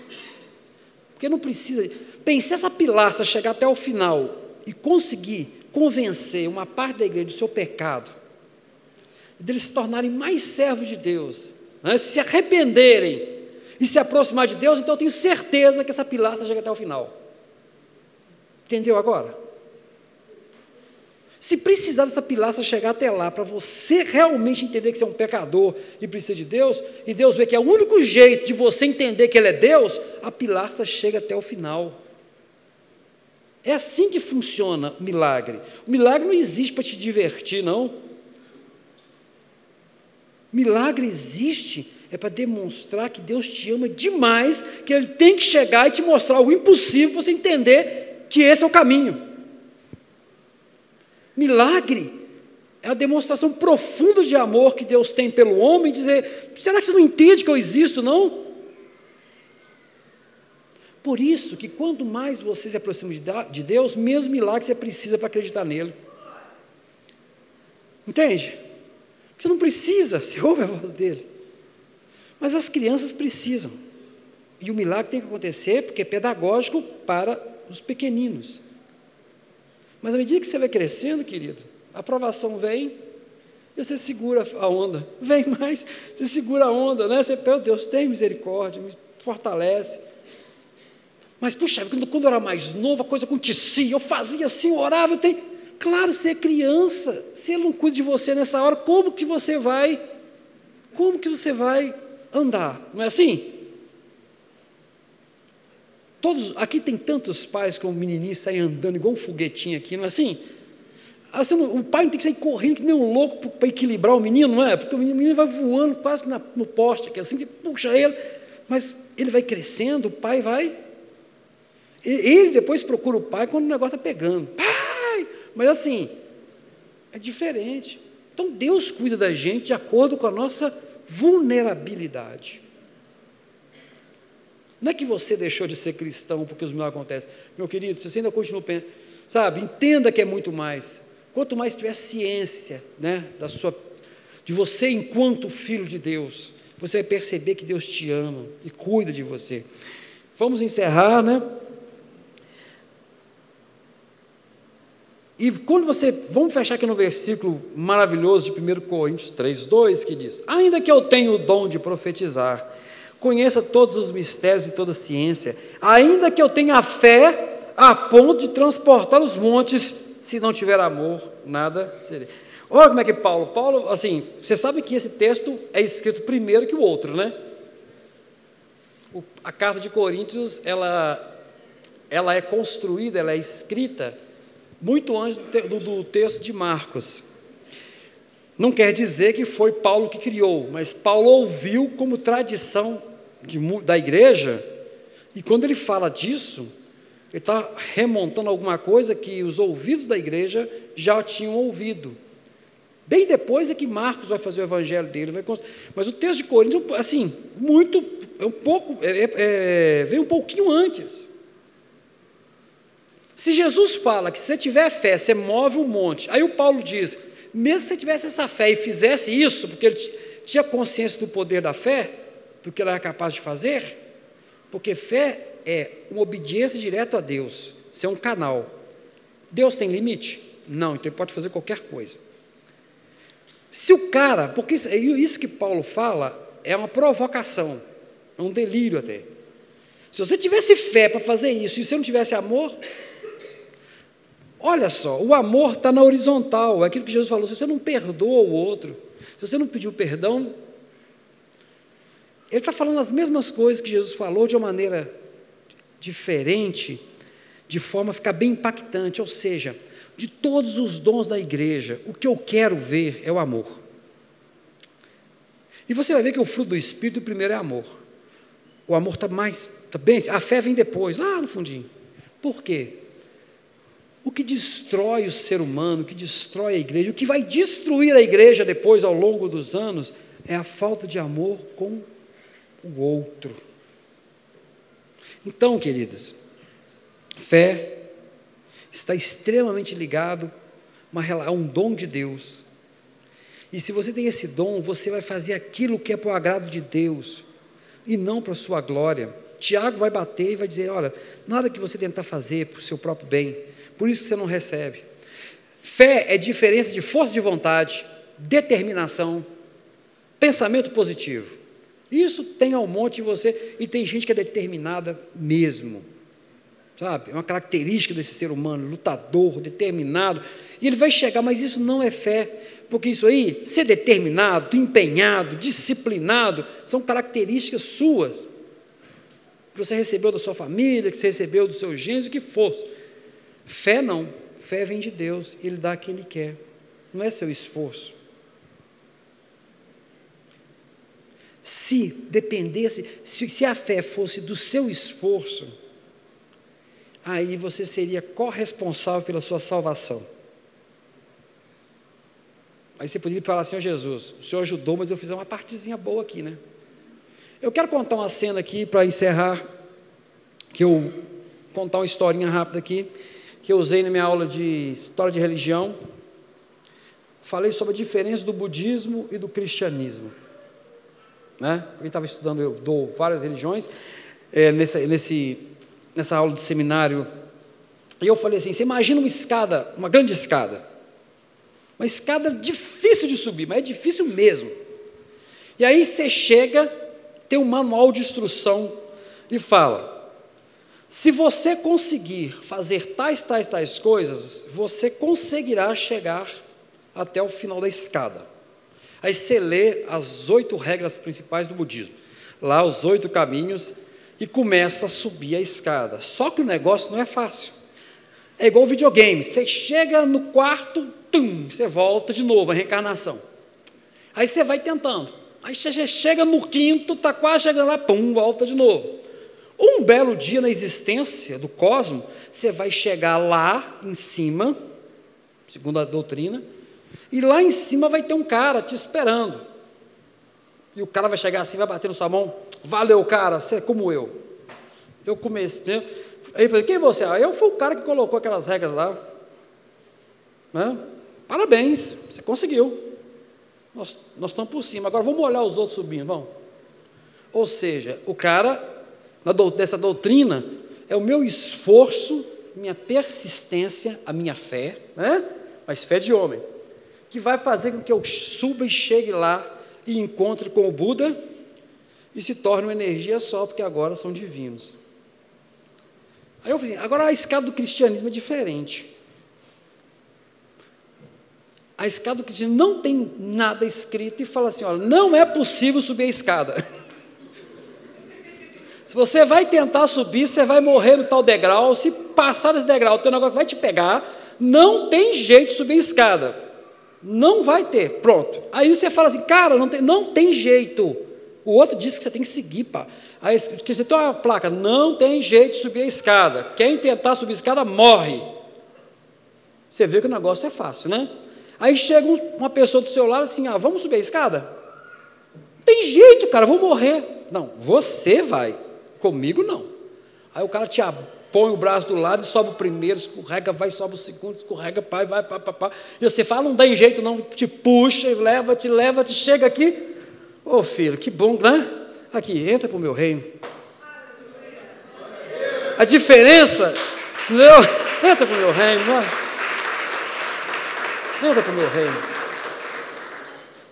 Porque não precisa. Pense essa pilastra chegar até o final e conseguir convencer uma parte da igreja do seu pecado, deles se tornarem mais servos de Deus, né? se arrependerem e se aproximar de Deus, então eu tenho certeza que essa pilastra chega até o final. Entendeu agora? Se precisar dessa pilastra chegar até lá, para você realmente entender que você é um pecador e precisa de Deus, e Deus vê que é o único jeito de você entender que Ele é Deus, a pilastra chega até o final. É assim que funciona o milagre. O milagre não existe para te divertir, não. Milagre existe é para demonstrar que Deus te ama demais, que Ele tem que chegar e te mostrar algo impossível para você entender que esse é o caminho. Milagre é a demonstração profunda de amor que Deus tem pelo homem, dizer, será que você não entende que eu existo, não? Por isso que quanto mais você se aproxima de Deus, menos milagre você precisa para acreditar nele. Entende? Você não precisa, você ouve a voz dele. Mas as crianças precisam. E o milagre tem que acontecer porque é pedagógico para os pequeninos. Mas à medida que você vai crescendo, querido, a aprovação vem e você segura a onda. Vem mais, você segura a onda, né? Você, meu Deus, tem misericórdia, me fortalece. Mas, puxa, quando eu era mais novo, a coisa acontecia, eu fazia assim, eu orava, eu tenho. Claro, você é criança, se ele não cuida de você nessa hora, como que você vai? Como que você vai andar? Não é assim? Todos, aqui tem tantos pais que o menininho sai andando igual um foguetinho aqui, não é assim? assim o pai não tem que sair correndo que nem um louco para equilibrar o menino, não é? Porque o menino vai voando quase na, no poste, aqui, assim puxa ele, mas ele vai crescendo, o pai vai. Ele depois procura o pai quando o negócio está pegando. Pai! Mas assim, é diferente. Então Deus cuida da gente de acordo com a nossa vulnerabilidade. Não é que você deixou de ser cristão porque os milagres acontecem. Meu querido, se você ainda continua pensando, sabe, entenda que é muito mais. Quanto mais tiver ciência, né, da sua, de você enquanto filho de Deus, você vai perceber que Deus te ama e cuida de você. Vamos encerrar, né? E quando você, vamos fechar aqui no versículo maravilhoso de 1 Coríntios 3, 2, que diz: Ainda que eu tenha o dom de profetizar, conheça todos os mistérios e toda a ciência, ainda que eu tenha fé a ponto de transportar os montes, se não tiver amor, nada seria. Olha como é que Paulo, Paulo, assim, você sabe que esse texto é escrito primeiro que o outro, né? O, a carta de Coríntios, ela, ela é construída, ela é escrita muito antes do, do texto de Marcos. Não quer dizer que foi Paulo que criou, mas Paulo ouviu como tradição de, da igreja, e quando ele fala disso, ele está remontando alguma coisa que os ouvidos da igreja já tinham ouvido. Bem depois é que Marcos vai fazer o evangelho dele. Vai... Mas o texto de Coríntios, assim, muito, é um pouco, é, é, vem um pouquinho antes. Se Jesus fala que se você tiver fé, você move o monte, aí o Paulo diz, Mesmo se você tivesse essa fé e fizesse isso, porque ele tinha consciência do poder da fé, do que ele era capaz de fazer, porque fé é uma obediência direta a Deus, ser um canal. Deus tem limite? Não, então ele pode fazer qualquer coisa. Se o cara, porque isso, isso que Paulo fala é uma provocação, é um delírio até. Se você tivesse fé para fazer isso e você não tivesse amor, olha só, o amor está na horizontal, é aquilo que Jesus falou: se você não perdoa o outro, se você não pediu perdão, ele está falando as mesmas coisas que Jesus falou de uma maneira diferente, de forma a ficar bem impactante, ou seja, de todos os dons da igreja, o que eu quero ver é o amor. E você vai ver que o fruto do Espírito, primeiro é amor. O amor está mais, está bem, a fé vem depois, lá no fundinho. Por quê? O que destrói o ser humano, o que destrói a igreja, o que vai destruir a igreja depois, ao longo dos anos, é a falta de amor com o outro. Então, queridos, fé está extremamente ligado a um dom de Deus. E se você tem esse dom, você vai fazer aquilo que é para o agrado de Deus e não para a sua glória. Tiago vai bater e vai dizer: olha, nada que você tentar fazer para o seu próprio bem, por isso você não recebe. Fé é diferença de força de vontade, determinação, pensamento positivo. Isso tem ao monte em você e tem gente que é determinada mesmo. Sabe? É uma característica desse ser humano, lutador, determinado. E ele vai chegar, mas isso não é fé, porque isso aí, ser determinado, empenhado, disciplinado, são características suas, que você recebeu da sua família, que você recebeu do seu gênero, o que fosse. Fé não, fé vem de Deus, Ele dá quem Ele quer, não é seu esforço. Se dependesse, se, se a fé fosse do seu esforço, aí você seria corresponsável pela sua salvação. Aí você poderia falar assim, oh, Jesus, o Senhor ajudou, mas eu fiz uma partezinha boa aqui, né? Eu quero contar uma cena aqui para encerrar, que eu contar uma historinha rápida aqui, que eu usei na minha aula de história de religião. Falei sobre a diferença do budismo e do cristianismo. Né? Quem estava estudando, eu dou várias religiões, é, nessa, nesse, nessa aula de seminário, e eu falei assim: você imagina uma escada, uma grande escada, uma escada difícil de subir, mas é difícil mesmo. E aí você chega, tem um manual de instrução e fala: se você conseguir fazer tais, tais, tais coisas, você conseguirá chegar até o final da escada. Aí você lê as oito regras principais do budismo, lá os oito caminhos, e começa a subir a escada. Só que o negócio não é fácil. É igual videogame, você chega no quarto, tum, você volta de novo, a reencarnação. Aí você vai tentando. Aí você chega no quinto, está quase chegando lá, pum, volta de novo. Um belo dia na existência do cosmos, você vai chegar lá em cima, segundo a doutrina, e lá em cima vai ter um cara te esperando. E o cara vai chegar assim, vai bater na sua mão. Valeu, cara, você é como eu. Eu comecei. Né? Aí eu falei, quem é você? Eu fui o cara que colocou aquelas regras lá. Né? Parabéns, você conseguiu. Nós, nós estamos por cima. Agora vamos olhar os outros subindo, vamos. Ou seja, o cara, dessa doutrina, é o meu esforço, minha persistência, a minha fé, né? mas fé de homem que vai fazer com que eu suba e chegue lá e encontre com o Buda e se torne uma energia só, porque agora são divinos. Aí eu falei, agora a escada do cristianismo é diferente. A escada do cristianismo não tem nada escrito e fala assim: olha, não é possível subir a escada. Se você vai tentar subir, você vai morrer no tal degrau. Se passar desse degrau, o teu negócio vai te pegar. Não tem jeito de subir a escada. Não vai ter, pronto. Aí você fala assim, cara, não tem, não tem jeito. O outro diz que você tem que seguir, pá. Aí você tem uma placa, não tem jeito de subir a escada. Quem tentar subir a escada morre. Você vê que o negócio é fácil, né? Aí chega uma pessoa do seu lado assim, ah, vamos subir a escada? Tem jeito, cara, vou morrer. Não, você vai. Comigo não. Aí o cara te põe o braço do lado e sobe o primeiro, escorrega, vai, sobe o segundo, escorrega, pai, vai, pá, pá, pá. E você fala, não tem jeito não, te puxa, leva, te leva, te chega aqui. Ô oh, filho, que bom, né? Aqui, entra para o meu reino. A diferença, entendeu? Entra para o meu reino? Entra para o meu reino.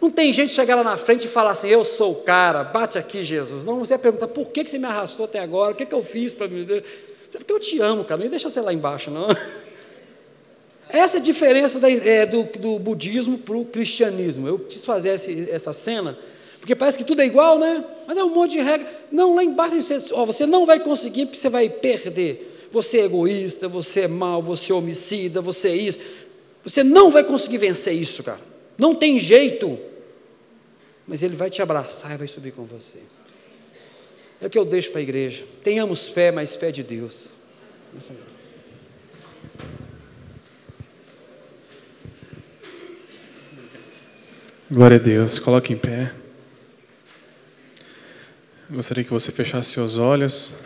Não tem gente chegar lá na frente e falar assim, eu sou o cara, bate aqui, Jesus. Não, você vai perguntar, por que você me arrastou até agora? O que, que eu fiz para me... É porque eu te amo, cara, não deixa você lá embaixo, não. Essa é a diferença da, é, do, do, budismo para o cristianismo. Eu quis fazer esse, essa cena, porque parece que tudo é igual, né? Mas é um monte de regra. Não, lá embaixo você, ó, você não vai conseguir porque você vai perder. Você é egoísta, você é mau, você é homicida, você é isso. Você não vai conseguir vencer isso, cara. Não tem jeito. Mas ele vai te abraçar e vai subir com você. É o que eu deixo para a igreja. Tenhamos fé, mas fé de Deus. Glória a Deus. Coloque em pé. Gostaria que você fechasse seus olhos.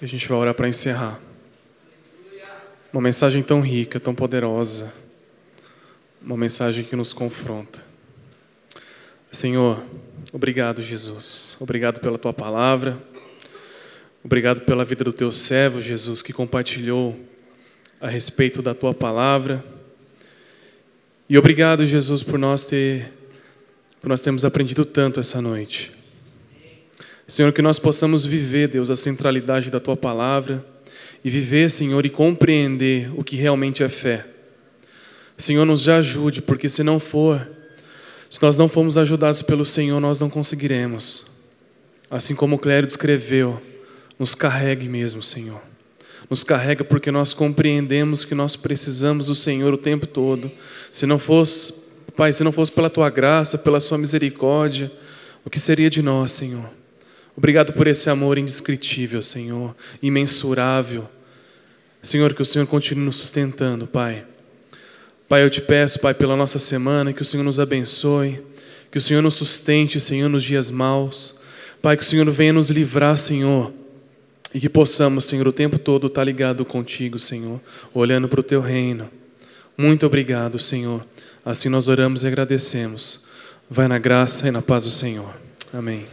E a gente vai orar para encerrar. Uma mensagem tão rica, tão poderosa. Uma mensagem que nos confronta. Senhor, Obrigado, Jesus. Obrigado pela tua palavra. Obrigado pela vida do teu servo, Jesus, que compartilhou a respeito da tua palavra. E obrigado, Jesus, por nós ter por nós termos aprendido tanto essa noite. Senhor, que nós possamos viver, Deus, a centralidade da tua palavra e viver, Senhor, e compreender o que realmente é fé. Senhor, nos ajude, porque se não for, se nós não formos ajudados pelo Senhor, nós não conseguiremos. Assim como o Clério descreveu, nos carregue mesmo, Senhor. Nos carrega porque nós compreendemos que nós precisamos do Senhor o tempo todo. Se não fosse, Pai, se não fosse pela tua graça, pela sua misericórdia, o que seria de nós, Senhor? Obrigado por esse amor indescritível, Senhor, imensurável. Senhor, que o Senhor continue nos sustentando, Pai. Pai, eu te peço, Pai, pela nossa semana, que o Senhor nos abençoe, que o Senhor nos sustente, Senhor, nos dias maus. Pai, que o Senhor venha nos livrar, Senhor, e que possamos, Senhor, o tempo todo estar ligado contigo, Senhor, olhando para o teu reino. Muito obrigado, Senhor. Assim nós oramos e agradecemos. Vai na graça e na paz do Senhor. Amém.